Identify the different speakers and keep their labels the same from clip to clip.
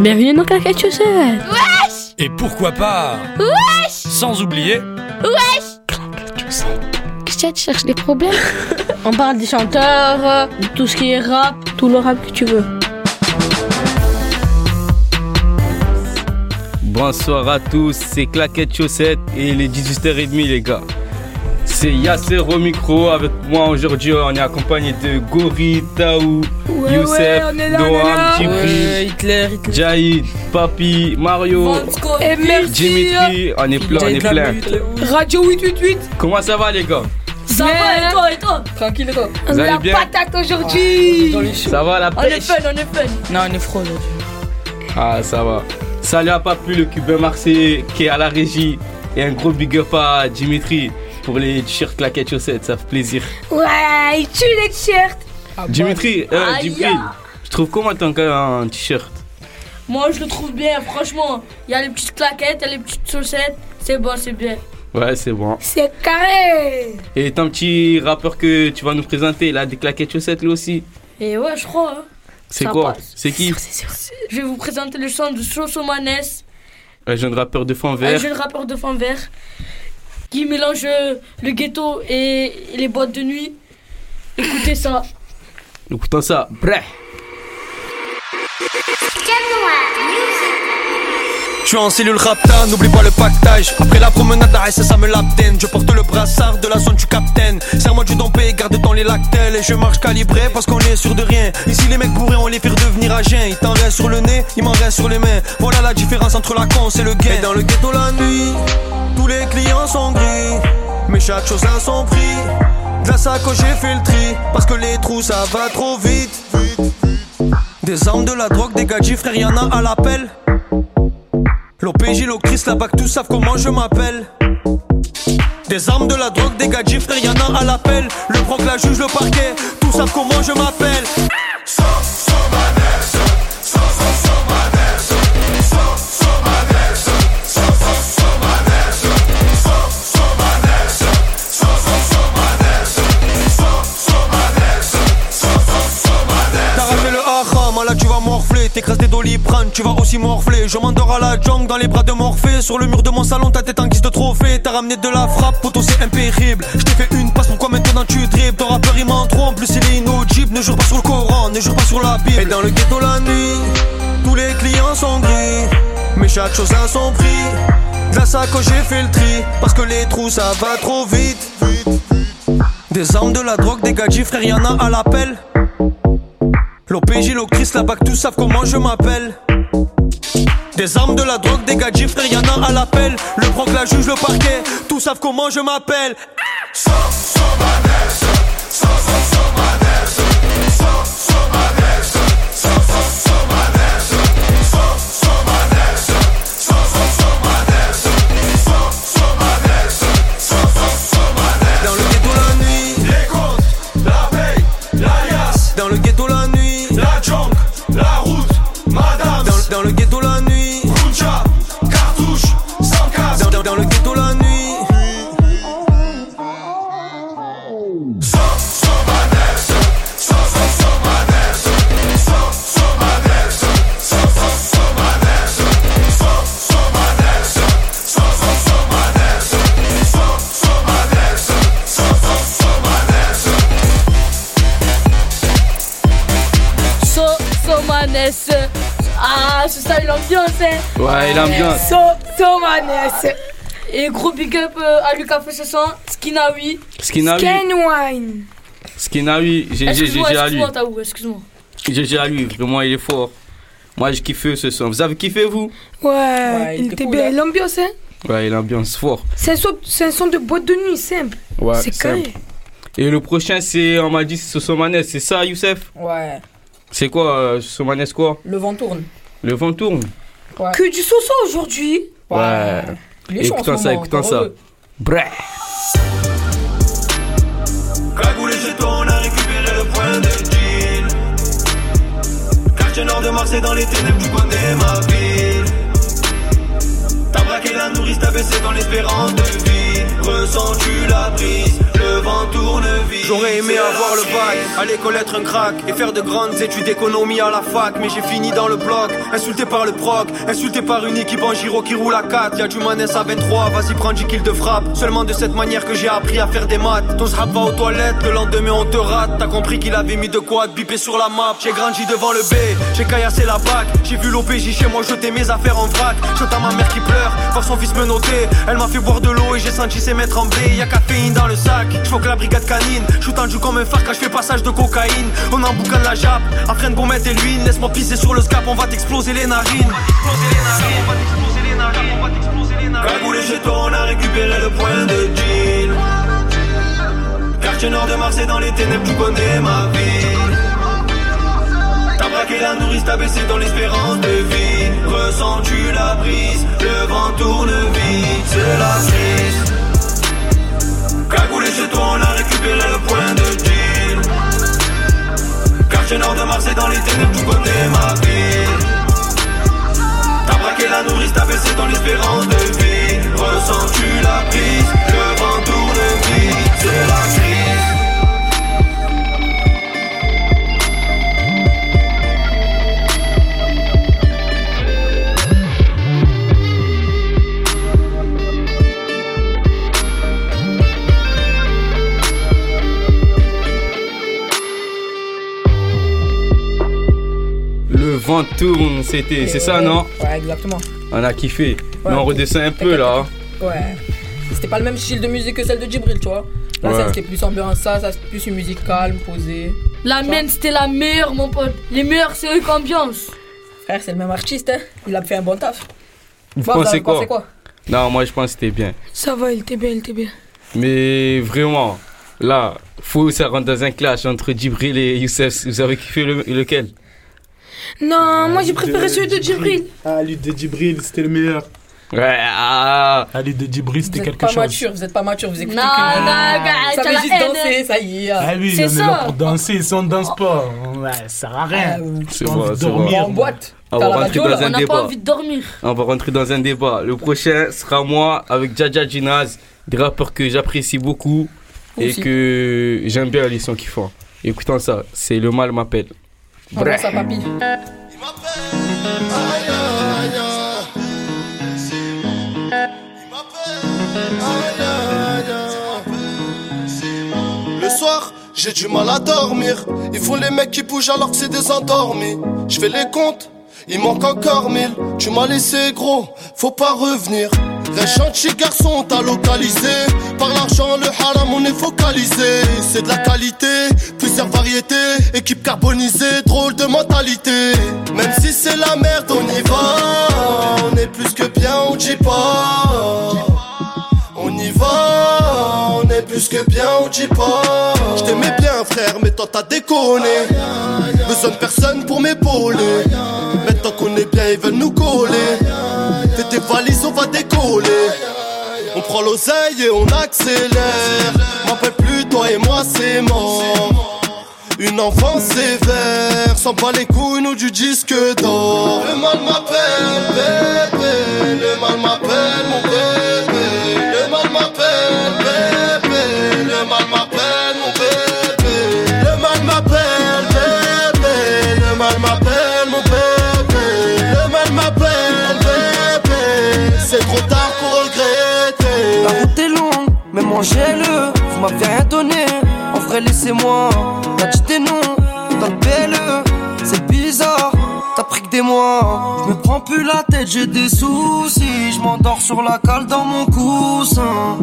Speaker 1: Bienvenue dans Claquette Chaussette.
Speaker 2: Wesh
Speaker 3: Et pourquoi pas
Speaker 2: Wesh
Speaker 3: Sans oublier
Speaker 2: Wesh
Speaker 1: Claquette Chaussette. Qu'est-ce que tu cherches des problèmes On parle des chanteurs, de tout ce qui est rap, tout le rap que tu veux.
Speaker 4: Bonsoir à tous, c'est Claquette Chaussette et il est 18h30 les gars. C'est Yasser au micro avec moi aujourd'hui, on est accompagné de Gori, Taou, Youssef, Doham, Djibril,
Speaker 5: Hitler, Hitler.
Speaker 4: Jaïd, Papi, Mario,
Speaker 5: Et merci.
Speaker 4: Dimitri, on est plein, on est plein.
Speaker 5: Radio 888.
Speaker 4: Comment ça va les gars?
Speaker 5: Ça va et toi et toi? Tranquille et toi?
Speaker 4: Vous allez bien?
Speaker 5: patate aujourd'hui. Choux.
Speaker 4: Ça va la
Speaker 5: On est
Speaker 4: pêche?
Speaker 5: fun, on est fun. Non, on est froid aujourd'hui.
Speaker 4: Ah ça va. Salut à Papi, le cubain marseillais qui est à la régie et un gros big up à Dimitri pour les t-shirts Claquette Chaussette, ça fait plaisir.
Speaker 2: Ouais, il tue les t-shirts
Speaker 4: Dimitri, euh,
Speaker 2: Aïe.
Speaker 4: Djibril, je trouve comment ton gars un t-shirt?
Speaker 5: Moi, je le trouve bien, franchement. Il y a les petites claquettes, il y a les petites chaussettes. C'est bon, c'est bien.
Speaker 4: Ouais, c'est bon.
Speaker 2: C'est carré
Speaker 4: Et ton petit rappeur que tu vas nous présenter, il a des claquettes chaussettes lui aussi?
Speaker 5: Et ouais, je crois. hein.
Speaker 4: C'est quoi? C'est qui?
Speaker 5: Je vais vous présenter le chant de Sosomanes,
Speaker 4: Un jeune rappeur de fond
Speaker 5: un
Speaker 4: vert.
Speaker 5: jeune rappeur de fond vert qui mélange euh, le ghetto et les boîtes de nuit. Écoutez ça.
Speaker 4: Écoutons ça. Bref.
Speaker 6: Je suis en cellule rapta, n'oublie pas le pactage. Après la promenade, la ça me l'abdène. Je porte le brassard de la zone du capitaine. Serre-moi du dompé, garde ton les lactelles. Et je marche calibré parce qu'on est sûr de rien. Ici, les mecs bourrés, on les fait devenir à jeun. Il t'en reste sur le nez, il m'en reste sur les mains. Voilà la différence entre la con et le gain. Et dans le ghetto la nuit, tous les clients sont gris. Mais chaque chose a son prix. De la sacoche, j'ai fait le tri. Parce que les trous, ça va trop vite. Des armes, de la drogue, des gadgets, frère, y'en a à l'appel. L'OPJ, l'Ocris, la BAC, tous savent comment je m'appelle. Des armes, de la drogue, des gadgets, frère, y'en a à l'appel. Le proc, la juge, le parquet, tous savent comment je m'appelle. T'écrases des doliprane, tu vas aussi morfler. Je m'endors à la jungle dans les bras de Morphée. Sur le mur de mon salon, ta tête en guise de trophée. T'as ramené de la frappe, poteau c'est impérible. Je t'ai fait une passe, pourquoi maintenant tu dribbles? Ton rappeur il m'en trop, en plus il est inaudible. Ne jure pas sur le Coran, ne jure pas sur la Bible. Et dans le ghetto la nuit, tous les clients sont gris. Mais chaque chose a son prix. De la sacoche, j'ai fait le tri. Parce que les trous ça va trop vite. Des armes, de la drogue, des gadgets, frère, y'en a à l'appel. L'OPJ, l'Ocris, la BAC, tous savent comment je m'appelle. Des armes, de la drogue, des gadgets, frère, y'en a à l'appel. Le proc, la juge, le parquet, tous savent comment je m'appelle. Dans
Speaker 5: Et gros big up euh, à Lucas fait ce son, Skinawi.
Speaker 4: Skinawi.
Speaker 2: Kenwine
Speaker 4: Skinawi, GG, GG à lui.
Speaker 5: excuse-moi.
Speaker 4: GG à lui, vraiment il est fort. Moi j'ai kiffé ce son. Vous avez kiffé vous?
Speaker 2: Ouais, il
Speaker 5: était cool,
Speaker 2: bien.
Speaker 5: hein.
Speaker 2: L'ambiance, hein
Speaker 4: Ouais, l'ambiance fort.
Speaker 2: C'est un, son- c'est un son de boîte de nuit, simple.
Speaker 4: Ouais,
Speaker 2: c'est
Speaker 4: simple.
Speaker 2: carré.
Speaker 4: Et le prochain c'est, on m'a dit c'est Sosomanes, c'est ça Youssef?
Speaker 7: Ouais,
Speaker 4: C'est quoi euh, Sosomanes quoi?
Speaker 7: Le vent tourne.
Speaker 4: Le vent tourne
Speaker 2: Que du soso aujourd'hui.
Speaker 4: Ouais.
Speaker 7: Il est chaud en
Speaker 4: Écoutons ça,
Speaker 7: moment,
Speaker 4: écoutons ça.
Speaker 7: heureux.
Speaker 4: Bref.
Speaker 6: Cagoule et jeton, on a récupéré le point de deal. Quartier nord de Marseille dans les ténèbres, tu connais ma ville. T'as braqué la nourrice, t'as baissé dans l'espérance de vie.
Speaker 8: Ressens-tu la brise J'aurais aimé avoir le bac, aller connaître un crack et faire de grandes études d'économie à la fac. Mais j'ai fini dans le bloc, insulté par le proc, insulté par une équipe en giro qui roule à 4. Y'a du manès à 23, vas-y prends 10 kills de frappe. Seulement de cette manière que j'ai appris à faire des maths. Ton srap va aux toilettes, le lendemain on te rate. T'as compris qu'il avait mis de quoi te biper sur la map. J'ai grandi devant le B, j'ai caillassé la bac. J'ai vu l'OPJ chez moi jeter mes affaires en vrac. J'entends ma mère qui pleure, voir son fils me noter. Elle m'a fait boire de l'eau et j'ai senti ses mains trembler. Y'a caféine dans le sac, j'vois que la brigade canine. J'suis tendu comme un phare quand j'fais passage de cocaïne. On en boucan la jappe, après de mettre et l'huile. Laisse-moi pisser sur le scap, on va t'exploser les narines. Cagoulé chez toi, on a récupéré le point de deal. Quartier nord de Marseille dans les ténèbres, tu connais ma ville. T'as braqué la nourrice, t'as baissé dans l'espérance de vie. Ressens-tu la brise Le vent tourne vite, c'est la crise. Cagoulé chez toi, on a récupéré le point de deal. Quartier nord de Marseille dans les ténèbres, tu connais ma ville. T'as braqué la nourrice, t'as baissé dans l'espérance de vie. Ressens-tu la brise vent tourne,
Speaker 4: c'était, c'est ça, non
Speaker 7: Ouais, exactement.
Speaker 4: On a kiffé.
Speaker 7: Ouais,
Speaker 4: Mais on redescend un peu là.
Speaker 7: Ouais. C'était pas le même style de musique que celle de Djibril, tu vois. Là,
Speaker 4: Ouais.
Speaker 7: ça, c'était plus ambiance, ça, ça c'était plus une musique calme, posée.
Speaker 5: La mienne, c'était la meilleure, mon pote. Les meilleurs, c'est eux qui ambiance.
Speaker 7: Frère, c'est le même artiste, hein. Il a fait un bon taf.
Speaker 4: Vous
Speaker 7: Toi,
Speaker 4: pensez quoi, Non, moi je pense que c'était bien.
Speaker 2: Ça va, il était bien, il était bien.
Speaker 4: Mais vraiment, là, faut que ça rentre dans un clash entre Djibril et Youssef. Vous avez kiffé le- lequel?
Speaker 2: Non, moi j'ai préféré celui de Djibril.
Speaker 9: Ah, lui de Djibril, c'était le meilleur.
Speaker 4: Ouais, ah
Speaker 9: Ah, lui de Djibril,
Speaker 7: Vous
Speaker 9: c'était
Speaker 7: êtes
Speaker 9: quelque
Speaker 7: pas
Speaker 9: chose.
Speaker 7: mature, vous êtes pas mature, vous écoutez
Speaker 5: Non,
Speaker 7: que...
Speaker 5: non,
Speaker 7: Ça veut juste
Speaker 5: haine.
Speaker 7: danser, ça y est.
Speaker 9: Ah oui,
Speaker 5: C'est
Speaker 9: on est
Speaker 5: ça.
Speaker 9: là pour danser. Si on danse pas, ouais, ça sert à rien.
Speaker 4: C'est
Speaker 9: J'ai
Speaker 4: vrai, c'est vrai.
Speaker 9: dormir.
Speaker 7: En boîte.
Speaker 4: On va rentrer dans un
Speaker 5: On n'a pas
Speaker 4: débat.
Speaker 5: envie de dormir.
Speaker 4: On va rentrer dans un débat. Le prochain sera moi avec Jaja Ginaz, des rappeurs que j'apprécie beaucoup et
Speaker 7: Aussi.
Speaker 4: que j'aime bien les sons qu'ils font. Écoutons ça, c'est Le Mal m'appelle.
Speaker 7: Envoie ça, papy.
Speaker 10: Le soir, j'ai du mal à dormir. Ils font les mecs qui bougent alors que c'est des endormis. Je fais les comptes, il manque encore mille. Tu m'as laissé gros, faut pas revenir. Les gentils garçons, t'as localisé. Par l'argent, le haram, on est focalisé. C'est de la qualité, plusieurs variétés. Équipe carbonisée, drôle de mentalité. Même si c'est la merde, on y va. On est plus que bien, on dit pas. On y va, on est plus que bien, on dit pas. Je t'aimais bien, frère, mais toi t'as déconné. Besoin de personne pour m'épauler. Maintenant qu'on est bien, ils veulent nous coller. Fais tes valises, on va décoller. Prend l'oseille et on accélère. M'appelle plus, toi et moi, c'est mort. Une enfance sévère, sans pas les couilles nous du disque d'or. Le mal m'appelle,
Speaker 11: mangez-le. Vous m'avez rien donné. En vrai, laissez-moi. T'as dit tes noms dans le PLE. C'est bizarre. T'as pris que des mois. Je me prends plus la tête, j'ai des soucis. Je m'endors sur la cale dans mon coussin.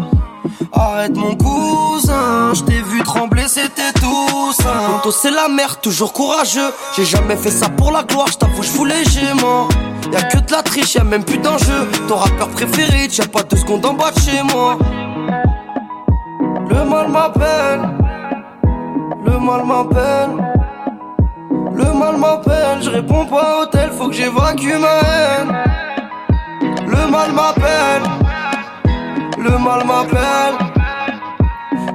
Speaker 11: Arrête mon cousin, je t'ai vu trembler, c'était tout ça. Tonto, c'est la merde, toujours courageux. J'ai jamais fait ça pour la gloire, je t'avoue, je léger, moi. Y'a que de la triche, y'a même plus d'enjeu. Ton rappeur préféré, tiens pas deux secondes en bas de chez moi. Le mal m'appelle, le mal m'appelle. Le mal m'appelle, je réponds pas au tel, faut que j'évacue ma haine. Le mal m'appelle, le mal m'appelle.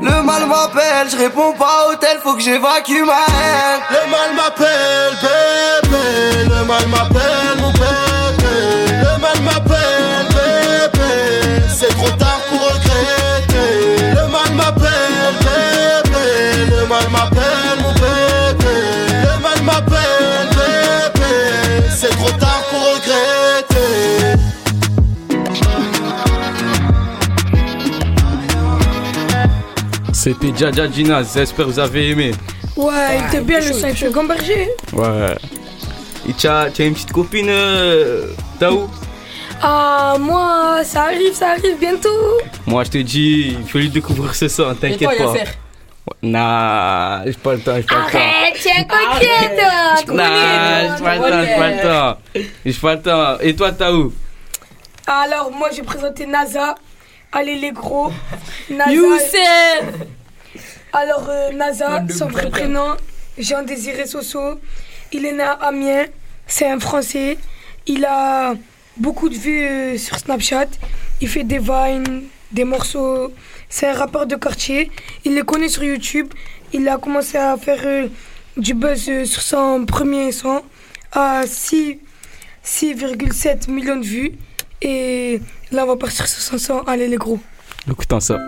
Speaker 11: Le mal m'appelle, je réponds pas au tel, faut que j'évacue ma haine.
Speaker 10: Le mal m'appelle, bébé. Le mal m'appelle, mon bébé.
Speaker 4: C'était Jaja Gina, j'espère que vous avez aimé.
Speaker 2: Ouais, il était bien le 5 je Gamberger.
Speaker 4: Ouais. Et tu as, une petite copine, euh, Taou
Speaker 2: Ah, moi, ça arrive, ça arrive bientôt.
Speaker 4: Moi, je te dis, il faut lui découvrir ce son, t'inquiète pas.
Speaker 7: faire.
Speaker 4: Nah, j'ai pas le temps, j'ai pas le temps.
Speaker 2: Arrête, tiens, coquette,
Speaker 4: Nah, j'ai pas le temps, j'ai pas le temps. J'ai pas le temps. Et toi, Taou
Speaker 2: Alors, moi, j'ai présenté NASA. Allez, les gros. NASA.
Speaker 12: Youssef
Speaker 2: Alors, euh, NASA, son vrai prénom, Jean-Désiré Soso. Il est né à Amiens. C'est un Français. Il a beaucoup de vues euh, sur Snapchat. Il fait des vines, des morceaux. C'est un rappeur de quartier. Il est connu sur YouTube. Il a commencé à faire euh, du buzz euh, sur son premier son à 6 6,7 millions de vues. Et là, on va partir sur son son. Allez, les gros.
Speaker 4: Écoutons ça.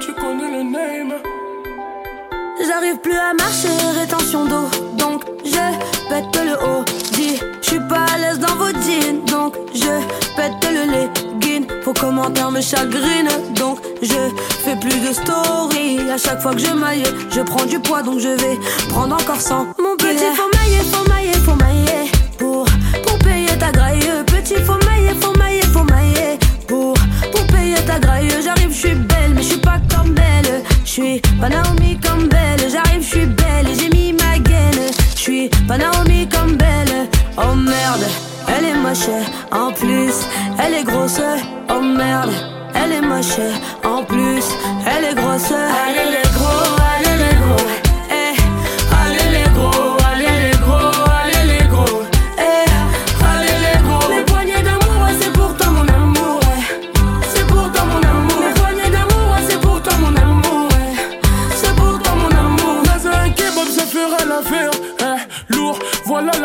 Speaker 5: Tu connais le name.
Speaker 13: J'arrive plus à marcher, rétention d'eau. Donc je pète le haut. Dis, je suis pas à l'aise dans vos jeans. Donc je pète le legging. Vos commentaires me chagrinent. Donc je fais plus de story. À chaque fois que je maille, je prends du poids. Donc je vais prendre encore 100. Mon petit, faut mailler, faut mailler, faut mailler. Suis pas Naomi comme belle. J'arrive, je suis belle et j'ai mis ma gaine. Je suis pas Naomi comme belle. Oh merde, elle est moche. En plus, elle est grosse. Oh merde, elle est moche. En plus, elle est grosse. Allez les gros,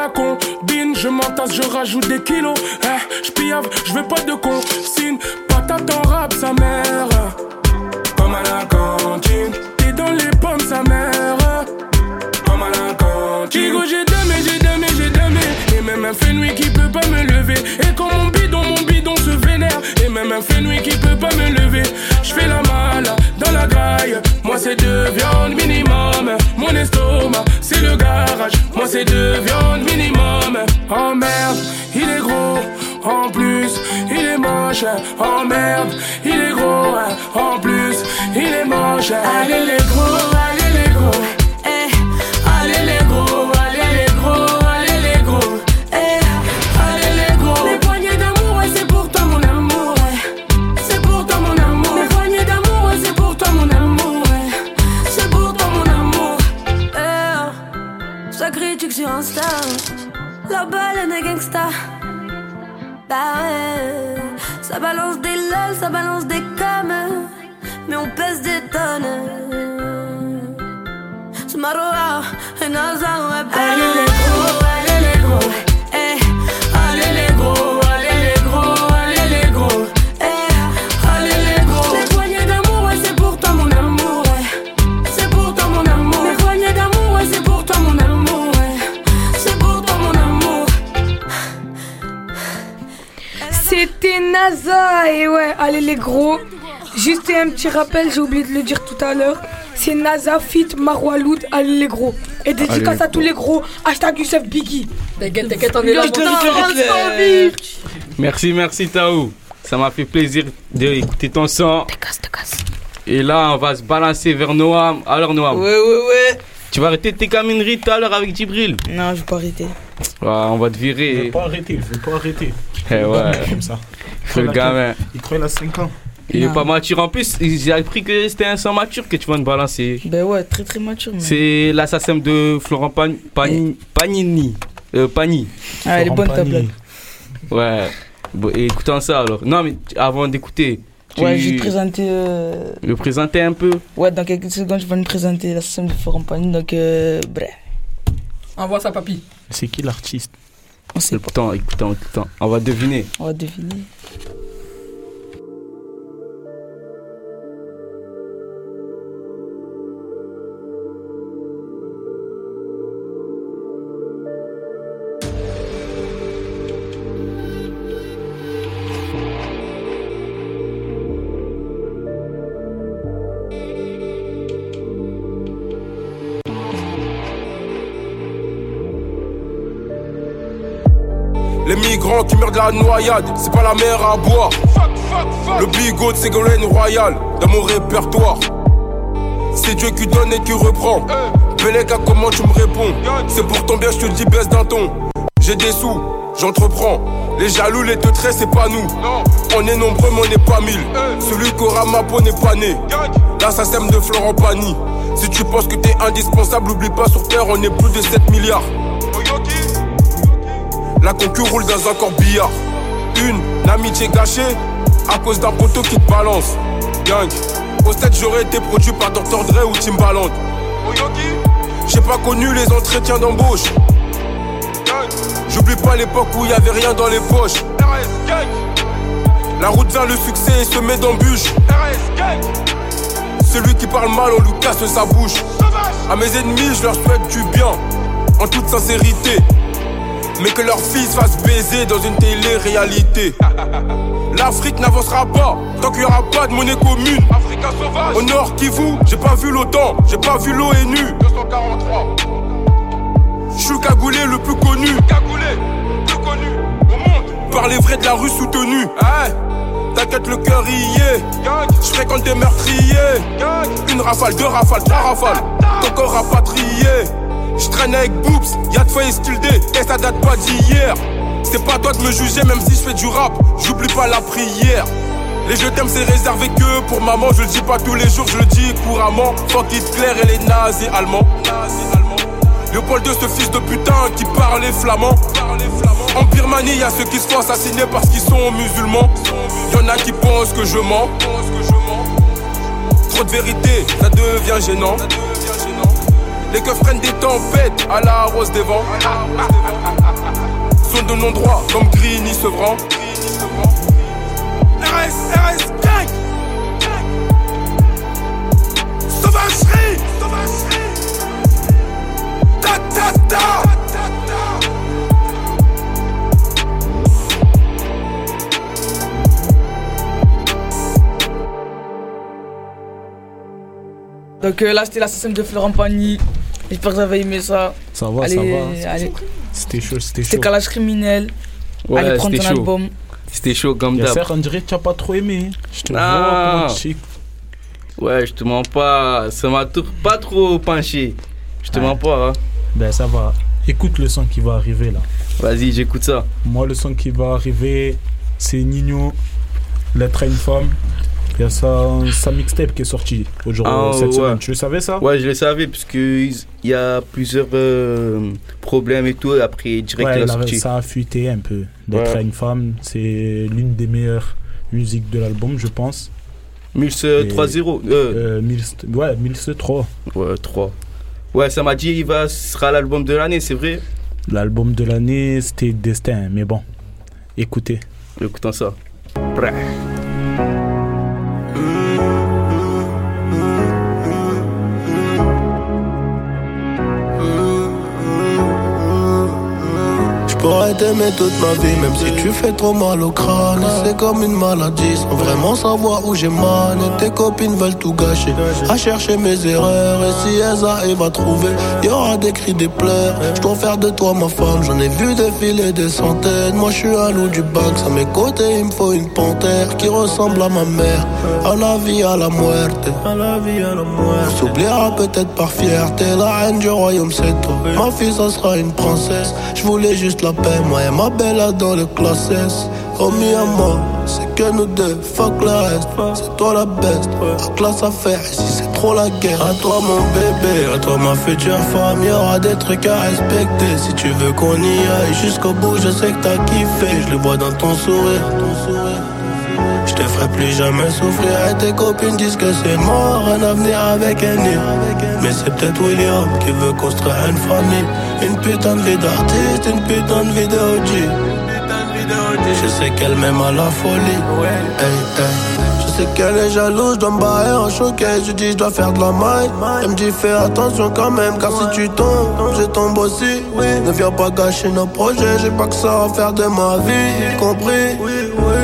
Speaker 5: la combine. Je m'entasse, je rajoute des kilos. Eh, je piave, je veux pas de consigne. Patate en rap, sa mère. Comme à la cantine. T'es dans les pommes, sa mère. Comme à la cantine. Chico, même un nuit qui peut pas me lever. Je fais la malle dans la graille. Moi, c'est deux viandes minimum. Mon estomac, c'est le garage. Moi, c'est deux viandes minimum. Oh merde, il est gros. En plus, il est moche. Oh merde, il est gros. En plus, il est moche.
Speaker 13: Allez les gros. La balle est gangsta. Bah ouais, ça balance des lol, ça balance des coms, mais on pèse des tonnes. C'est Maroa, et
Speaker 2: Et ouais, allez les gros. Juste un petit rappel, j'ai oublié de le dire tout à l'heure. C'est NASA Fit Marwaloud, allez les gros. Et dédicace
Speaker 4: Allez,
Speaker 2: à tous les gros. Hashtag Youssef Biggie.
Speaker 7: T'inquiète, t'inquiète, on est là.
Speaker 4: Merci, merci Taou. Ça m'a fait plaisir d'écouter ton son. Et là, on va se balancer vers Noam. Alors, Noam.
Speaker 14: Ouais, ouais, ouais.
Speaker 4: Tu vas arrêter tes camineries tout à l'heure avec Djibril
Speaker 14: Non, je vais pas arrêter.
Speaker 4: On va te
Speaker 9: Je
Speaker 4: virer.
Speaker 9: vais pas arrêter, je vais pas arrêter.
Speaker 4: Eh ouais.
Speaker 9: Comme ça.
Speaker 4: C'est le gamin.
Speaker 9: Il croit qu'il a 5 ans.
Speaker 4: Il est
Speaker 14: Non.
Speaker 4: pas mature. En plus, j'ai appris que c'était un son mature que tu vas nous balancer.
Speaker 14: Ben ouais, très très mature.
Speaker 4: C'est l'assassin de Florent Pan- Pani- Panini. Euh, Pani.
Speaker 14: Ah, elle est bonne ta blague.
Speaker 4: Ouais. Bon, écoutons ça alors. Non, mais avant d'écouter. Tu-
Speaker 14: Ouais, je vais te présenter. euh,
Speaker 4: Le présenter un peu.
Speaker 14: Ouais, dans quelques secondes, je vais nous présenter la scène de Forum Panique. Donc, euh, bref.
Speaker 7: Envoie ça, papy.
Speaker 9: C'est qui l'artiste?
Speaker 14: On sait pas.
Speaker 4: Écoutons, écoutons, écoutons. On va deviner.
Speaker 14: On va deviner.
Speaker 15: Les migrants qui meurent de la noyade, c'est pas la mer à boire. Le bigot de Ségolène Royal, dans mon répertoire. C'est Dieu qui donne et qui reprend. Belega, comment tu me réponds? C'est pour ton bien, je te dis baisse d'un ton. J'ai des sous, j'entreprends. Les jaloux, les teutrés, c'est pas nous. On est nombreux, mais on n'est pas mille. Celui qui aura ma peau n'est pas né. Là, ça sème de Florent Pagny. Si tu penses que t'es indispensable, oublie pas sur terre, on est plus de 7 milliards. La concu roule dans un corbillard. Une amitié gâchée à cause d'un poteau qui te balance. Gang, au stade j'aurais été produit par Dr. Dre ou Timbaland. J'ai pas connu les entretiens d'embauche. J'oublie pas l'époque où y avait rien dans les poches. La route vers le succès est semée d'embûches. Celui qui parle mal, on lui casse sa bouche. À mes ennemis, je leur souhaite du bien, en toute sincérité. Mais que leur fils fasse baiser dans une télé-réalité. L'Afrique n'avancera pas tant qu'il n'y aura pas de monnaie commune. Au nord Kivu, j'ai pas vu l'OTAN, j'ai pas vu l'ONU. 243. Je suis le cagoulé le plus connu. Cagoulé, plus connu au monde. Par les vrais de la rue soutenue. T'inquiète, le cœur y est. Je fréquente des meurtriers. Une rafale, deux rafales, trois rafales. Ton corps rapatrié. Je traîne avec Boobs, y'a de feuilles stilde et ça date pas d'hier. C'est pas toi de me juger, même si je fais du rap, j'oublie pas la prière. Les je t'aime, c'est réservé que pour maman. Je le dis pas tous les jours, je le dis couramment. Fuck Hitler et les nazis allemands. Léopold de ce fils de putain qui parlait flamand. En Birmanie, y a ceux qui se font assassiner parce qu'ils sont musulmans. Y'en a qui pensent que je mens. Trop de vérité, ça devient gênant. Les keufs prennent des tempêtes à la rose des vents. Sont de non-droit comme Green, Sevran. RS, RS, gang! Sauvagerie! Ta ta ta!
Speaker 14: Donc euh, là, c'était la système de Florent Pagny. J'espère que vous avez aimé ça.
Speaker 9: Ça va,
Speaker 14: allez,
Speaker 9: ça va.
Speaker 14: Allez.
Speaker 9: C'était chaud, c'était chaud.
Speaker 14: C'était Calage Criminel.
Speaker 4: Ouais,
Speaker 14: allez prendre ton
Speaker 4: c'était chaud.
Speaker 14: album.
Speaker 4: C'était chaud comme
Speaker 9: Yasser,
Speaker 4: d'hab.
Speaker 9: on dirait que tu n'as pas trop aimé. Je te
Speaker 4: Ah.
Speaker 9: vois
Speaker 4: Ouais, je te mens pas. Ça m'a tout- pas trop penché. Je te
Speaker 9: Ouais.
Speaker 4: mens pas. Hein.
Speaker 9: Ben ça va. Écoute le son qui va arriver là.
Speaker 4: Vas-y, j'écoute ça.
Speaker 9: Moi, le son qui va arriver, c'est Nino, Lettre à une femme. Il y a sa, sa mixtape qui est sortie aujourd'hui,
Speaker 4: Ah,
Speaker 9: cette
Speaker 4: ouais.
Speaker 9: semaine. Tu le savais ça?
Speaker 4: Ouais, je le savais, parce qu'il y a plusieurs euh, problèmes et tout. Après, direct,
Speaker 9: Ouais,
Speaker 4: il a
Speaker 9: il avait-
Speaker 4: sorti.
Speaker 9: ça a fuité un peu. Lettre
Speaker 4: Ouais.
Speaker 9: à une femme, c'est l'une des meilleures musiques de l'album, je pense.
Speaker 4: 1003-0. Euh,
Speaker 9: Euh, 1000 ouais, 1003.
Speaker 4: Ouais, 3. Ouais, ça m'a dit il va, ce sera l'album de l'année, c'est vrai?
Speaker 9: L'album de l'année, c'était Destin, mais bon, écoutez.
Speaker 4: Écoutons ça.
Speaker 16: T'aimer toute ma vie, même si tu fais trop mal au crâne. C'est comme une maladie, sans vraiment savoir où j'ai mal. Et tes copines veulent tout gâcher, à chercher mes erreurs. Et si elles arrivent à trouver, y aura des cris, des pleurs. Je dois faire de toi ma femme, j'en ai vu défiler des centaines. Moi je suis un loup du bac, à mes côtés il me faut une panthère qui ressemble à ma mère. À la vie, à la muerte. À la vie, à la muerte. On s'oubliera peut-être par fierté, la reine du royaume c'est toi. Ma fille ça sera une princesse. Je voulais juste la paix, moi et ma belle dans le classe S. Oh mi amor, c'est que nous deux, fuck le reste. C'est toi la best, la classe à faire ici c'est trop la guerre. À toi mon bébé, à toi ma future femme, y aura des trucs à respecter. Si tu veux qu'on y aille jusqu'au bout, je sais que t'as kiffé. Je le vois dans ton sourire, ton sourire. Ferai plus jamais souffrir et tes copines disent que c'est mort Un avenir avec un nid. Mais c'est peut-être William qui veut construire une famille. Une putain de vie d'artiste, une putain de vie de OG Je sais qu'elle m'aime à la folie. Sais qu'elle est jalouse, je dois me barrer en choquet Je dis je dois faire de la maille Elle me dit fais attention quand même Car si tu tombes, je tombe aussi Ne viens pas gâcher nos projets J'ai pas que ça à faire de ma vie Compris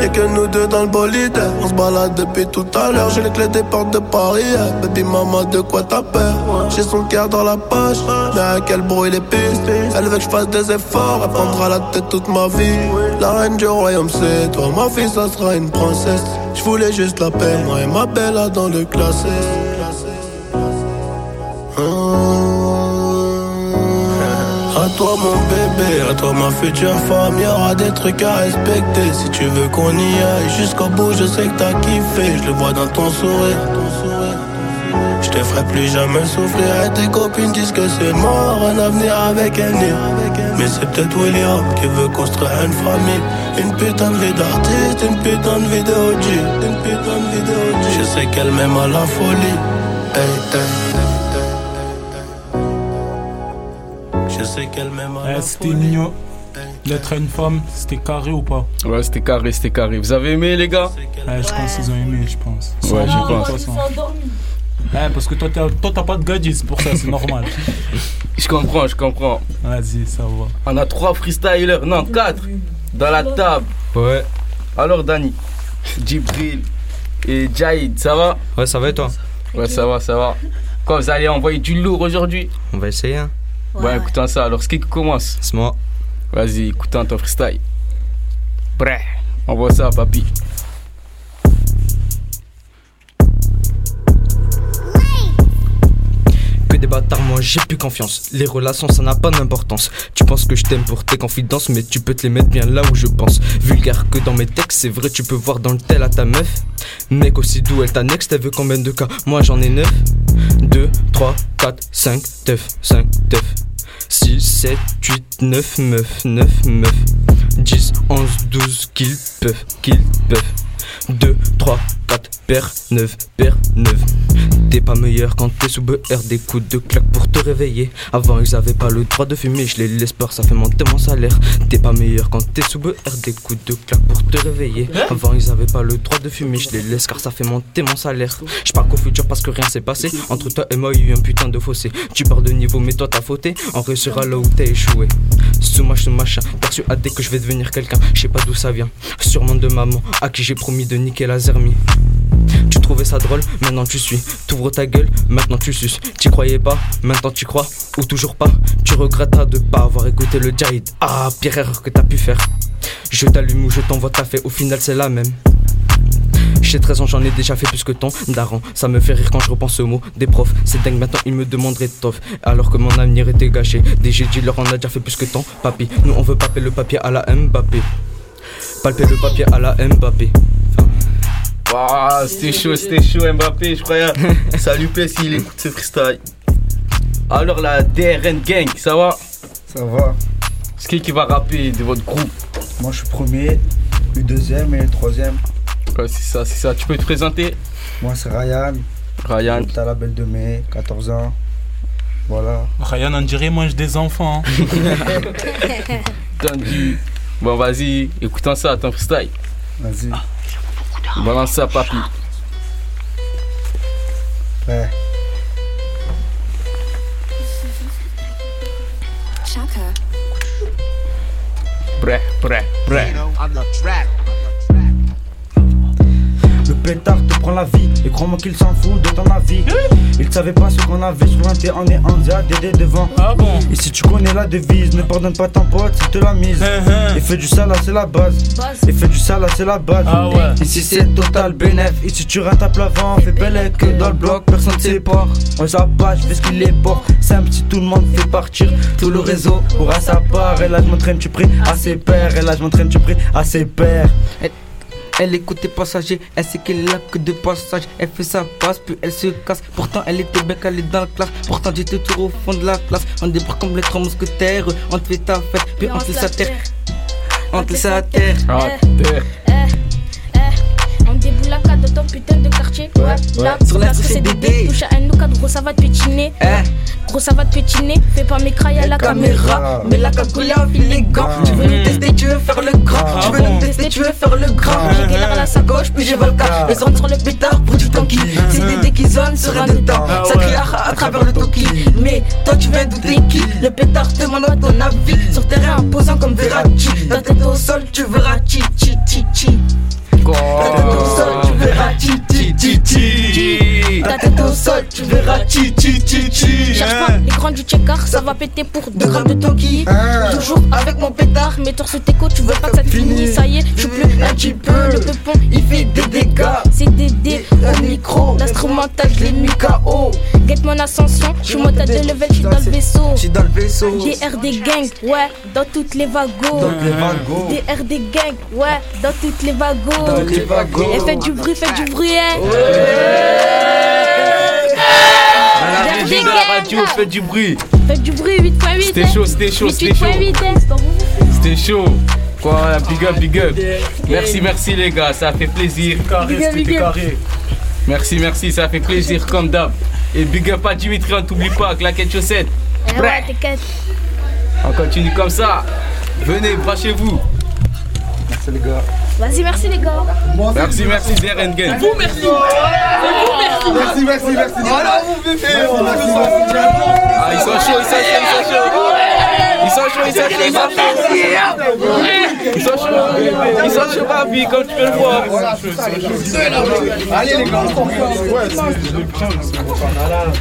Speaker 16: Y'a que nous deux dans le bolide On se balade depuis tout à l'heure J'ai les clés des portes de Paris eh. Baby maman de quoi t'as peur? J'ai son cœur dans la poche, mais à quel bruit les pistes? Elle veut que je fasse des efforts, elle prendra la tête toute ma vie. La reine du royaume, c'est toi, ma fille, ça sera une princesse. Je voulais juste la paix, moi et ma belle là dans le classé. À toi mon bébé, à toi ma future femme, y'aura des trucs à respecter. Si tu veux qu'on y aille jusqu'au bout, je sais que t'as kiffé. Je le vois dans ton sourire Je te ferai plus jamais souffrir. Et tes copines disent que c'est mort, un avenir avec un nid. Mais c'est peut-être William qui veut construire une famille. Une putain de vie d'artiste, une putain de vie de OG Une putain de vie de OG Je sais qu'elle m'aime à la folie. Hey, hey Je sais qu'elle m'aime à la
Speaker 9: c'était mignon? L'être une femme, c'était carré ou pas?
Speaker 4: Ouais, c'était carré, c'était carré. Vous avez aimé, les gars?
Speaker 9: Eh, je pense qu'ils ont aimé, je pense.
Speaker 4: Ouais, je pense.
Speaker 9: Façon. Eh, parce que toi, t'as toi, t'as pas de gadget, c'est pour ça, c'est normal.
Speaker 4: Je comprends, je comprends.
Speaker 9: Vas-y, ça va.
Speaker 4: On a trois freestylers, non, quatre, dans la table.
Speaker 17: Ouais.
Speaker 4: Alors, Dani, Djibril et Jaïd, ça va?
Speaker 17: Ouais, ça va et toi?
Speaker 4: Ouais, ça va, ça va. Quoi, vous allez envoyer du lourd aujourd'hui?
Speaker 17: On va essayer, hein.
Speaker 4: Ouais, écoutons ça. Alors, ce qui commence
Speaker 17: C'est moi.
Speaker 4: Vas-y, écoutons ton freestyle. Bref, envoie ça, papy.
Speaker 17: Des bâtards, moi j'ai plus confiance. Les relations, ça n'a pas d'importance. Tu penses que je t'aime pour tes confidences, mais tu peux te les mettre bien là où je pense. Vulgaire que dans mes textes, c'est vrai, tu peux voir dans le tel à ta meuf. Mec aussi doux, elle t'annexe, elle veut combien de cas? Moi j'en ai 9. 2, 3, 4, 5, teuf, 5, teuf. 6, 7, 8, 9 meufs, 9 meufs. 10, 11, 12, qu'ils peuvent, qu'ils peuvent. 2, 3, 4, paire 9, paire 9. T'es pas meilleur quand t'es sous BR, des coups de claque pour te réveiller. Avant ils avaient pas le droit de fumer, je les laisse peur, ça fait monter mon salaire. T'es pas meilleur quand t'es sous BR, des coups de claque pour te réveiller. Avant ils avaient pas le droit de fumer, je les laisse car ça fait monter mon salaire. Je qu'au futur parce que rien s'est passé. Entre toi et moi, il y a eu un putain de fossé. Tu pars de niveau, mais toi t'as fauté. On réussira là où t'as échoué. Sous ce machin, persuadé que je vais devenir quelqu'un. Je sais pas d'où ça vient. Sûrement de maman, à qui j'ai promis de niquer la zermie. Ça drôle, maintenant tu suis. T'ouvres ta gueule, maintenant tu suces. T'y croyais pas, maintenant tu crois. Ou toujours pas. Tu regretteras de pas avoir écouté le Jaid. Ah, pire erreur que t'as pu faire. Je t'allume ou je t'envoie ta fait, au final c'est la même. J'ai 13 ans, j'en ai déjà fait plus que ton daron. Ça me fait rire quand je repense au mot des profs. C'est dingue, maintenant ils me demanderaient tof. Alors que mon avenir était gâché. Des GG leur en a déjà fait plus que ton papy. Nous on veut paper le papier à la Mbappé. Palper le papier à la Mbappé.
Speaker 4: Waouh, c'était chaud, c'était chaud, Mbappé, je croyais. Salut P s'il écoute ce freestyle. Alors la DRN Gang, ça va?
Speaker 18: Ça va.
Speaker 4: C'est qui qui va rapper de votre groupe?
Speaker 18: Moi je suis premier, lui deuxième et le troisième.
Speaker 4: Ouais, c'est ça, c'est ça. Tu peux te présenter?
Speaker 18: Moi c'est Ryan.
Speaker 4: Ryan.
Speaker 18: T'as la belle de mai, 14 ans. Voilà.
Speaker 9: Ryan, on dirait mange des enfants. hein.
Speaker 4: Tendu. Bon, vas-y, écoutons ça, ton freestyle.
Speaker 18: Vas-y.
Speaker 4: Ça, papy.
Speaker 18: Ouais.
Speaker 13: Chaka.
Speaker 4: Prêt, prêt, prêt.
Speaker 18: Pétard te prend la vie et crois-moi qu'il s'en fout de ton avis. Il savait pas ce qu'on avait sur un thé, on est en DD devant.
Speaker 9: Ah bon
Speaker 18: Et si tu connais la devise, ne pardonne pas ton pote s'il te la mise. Et fais du sale, c'est la base. Et fais du sale, c'est la base.
Speaker 9: Ah ouais.
Speaker 18: Ici c'est total bénéf. Ici tu rates à plat vent, fais belle que dans le bloc, personne ne sépare. On s'abat, je fais ce qu'il est pour. Simple si tout le monde fait partir. Tout le réseau aura sa part. Et là je m'entraîne, tu pries à ses pères. Et là je m'entraîne, tu pries à ses pères.
Speaker 11: Elle écoute tes passagers, elle sait qu'elle est là que de passage. Elle fait sa passe, puis elle se casse. Pourtant, elle était bien calée dans la classe. Pourtant, j'étais toujours au fond de la classe. On débarque comme les trois mousquetaires. On te fait ta fête, puis on te laisse à terre. On te laisse à terre.
Speaker 4: Ah, terre.
Speaker 19: La carte de ton putain de quartier. Ouais, là,
Speaker 11: Sur la
Speaker 19: c'est
Speaker 11: CDD.
Speaker 19: bébé. Touche à un look, gros, ça va te pétiner. Gros, ça va te pétiner. Fais pas mes crailles à la caméra.
Speaker 11: Mais la cagoule les gants. Tu veux nous tester, tu veux faire le grand. Tu veux nous tester, tu veux faire le grand. J'ai galère à la sacoche, puis j'ai Volca. Les ondes sur le pétard pour du tanky. C'est des dés qui zone sur un dedans. Ça crie à, à travers le toki. Mais toi, tu viens d'où t'es qui Le pétard demande à ton avis. Sur terrain imposant comme Verratti. Ta tête au sol, tu verras chi chi chi chi. Ta tête au sol, tu verras chi chi chi chi. Ta tête au sol,
Speaker 18: tu verras chi chi chi chi.
Speaker 19: Cherche pas les grands du checker, ça va péter pour 2 grammes de Toki. Toujours avec mon pétard, mes torses teco, tu veux pas que ça te finisse. Ça y est, je plus un petit peu. Le peupon, il fait des dégâts. C'est Dédé au micro, l'instrumental, je l'ai mis KO. Get mon ascension, je suis monté à deux levels, je suis dans le vaisseau.
Speaker 18: J'suis dans le vaisseau.
Speaker 19: DR des gangs, ouais, dans toutes les wagons.
Speaker 18: Dans les wagons.
Speaker 19: DR des gangs, ouais, dans toutes les wagons.
Speaker 18: Dans les wagons.
Speaker 19: Et faites du bruit, faites du bruit, hein.
Speaker 4: La
Speaker 19: gangs.
Speaker 4: radio, faites du bruit.
Speaker 19: Faites du bruit, 8.8.
Speaker 4: C'était
Speaker 19: hein.
Speaker 4: chaud, c'était chaud, c'était chaud.
Speaker 19: 8.8, hein.
Speaker 4: C'était chaud. Quoi, big up, big up. Merci, merci les gars, ça fait plaisir.
Speaker 9: Carré, c'était carré.
Speaker 4: Merci, merci, ça fait plaisir comme d'hab. Et big up à Dimitri, on t'oublie pas, claquette chaussette.
Speaker 19: Eh ouais, t'inquiète.
Speaker 4: On continue comme ça. Venez, branchez-vous.
Speaker 18: Merci les gars.
Speaker 19: Vas-y, merci les gars.
Speaker 4: Merci, merci.
Speaker 19: Vous, merci.
Speaker 18: Merci, merci, merci. Voilà, vous bébé.
Speaker 4: Ah, ils sont chauds, ils sont chauds, ils sont chauds. Ils sont chauds, ils sont chauds, ils sont chauds. Ils sont chauds, ils sont chauds, comme tu peux le voir.
Speaker 18: Allez les gars.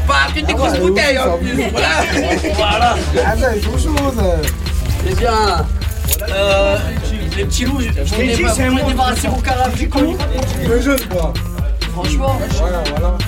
Speaker 20: Papi, des grosses bouteilles en plus. Voilà. Voilà.
Speaker 18: Attends, ils sont chauds.
Speaker 20: Eh bien, euh, les petits loups, je
Speaker 18: t'ai dit, c'est un
Speaker 20: débarrasser mon carafrico.
Speaker 18: Le jeune quoi.
Speaker 20: Franchement.
Speaker 18: Voilà, voilà.